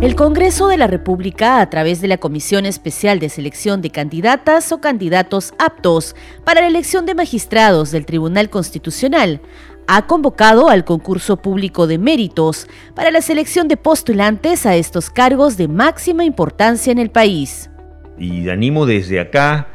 El Congreso de la República, a través de la Comisión Especial de Selección de Candidatas o Candidatos Aptos para la elección de magistrados del Tribunal Constitucional, ha convocado al concurso público de méritos para la selección de postulantes a estos cargos de máxima importancia en el país. Y animo desde acá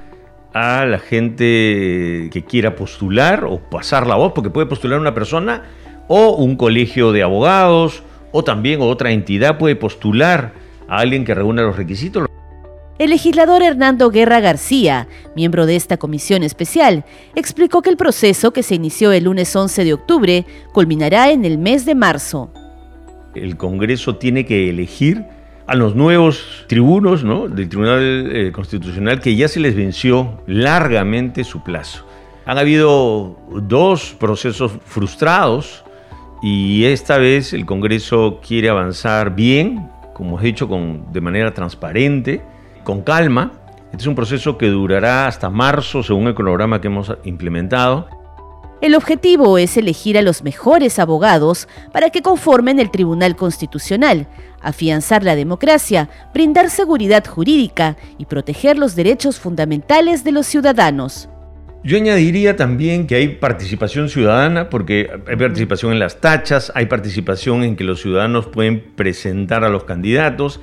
a la gente que quiera postular o pasar la voz, porque puede postular una persona o un colegio de abogados o también otra entidad puede postular a alguien que reúna los requisitos. El legislador Hernando Guerra García, miembro de esta comisión especial, explicó que el proceso que se inició el lunes 11 de octubre culminará en el mes de marzo. El Congreso tiene que elegir a los nuevos tribunos del Tribunal eh, Constitucional que ya se les venció largamente su plazo. Han habido dos procesos frustrados y esta vez el Congreso quiere avanzar bien, como he dicho, con, de manera transparente, con calma. Este es un proceso que durará hasta marzo, según el cronograma que hemos implementado. El objetivo es elegir a los mejores abogados para que conformen el Tribunal Constitucional, afianzar la democracia, brindar seguridad jurídica y proteger los derechos fundamentales de los ciudadanos. Yo añadiría también que hay participación ciudadana, porque hay participación en las tachas, hay participación en que los ciudadanos pueden presentar a los candidatos,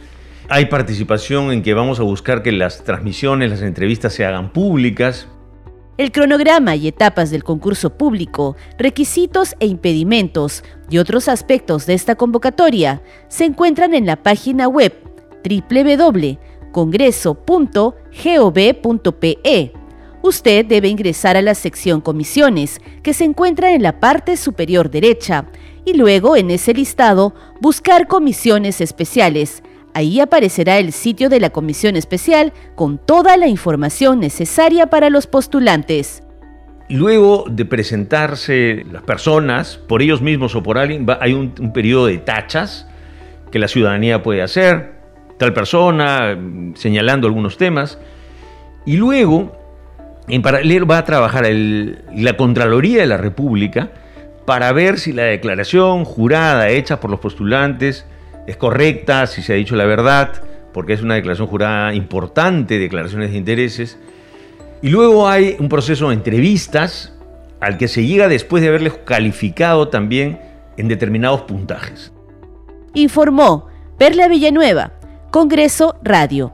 hay participación en que vamos a buscar que las transmisiones, las entrevistas se hagan públicas. El cronograma y etapas del concurso público, requisitos e impedimentos y otros aspectos de esta convocatoria se encuentran en la página web www.congreso.gov.pe usted debe ingresar a la sección Comisiones, que se encuentra en la parte superior derecha, y luego en ese listado buscar Comisiones Especiales. Ahí aparecerá el sitio de la comisión especial con toda la información necesaria para los postulantes. Luego de presentarse las personas, por ellos mismos o por alguien, hay un, un periodo de tachas que la ciudadanía puede hacer, tal persona, señalando algunos temas. Y luego en paralelo va a trabajar la Contraloría de la República para ver si la declaración jurada hecha por los postulantes es correcta, si se ha dicho la verdad, porque es una declaración jurada importante, declaraciones de intereses. Y luego hay un proceso de entrevistas al que se llega después de haberles calificado también en determinados puntajes. Informó Perla Villanueva, Congreso Radio.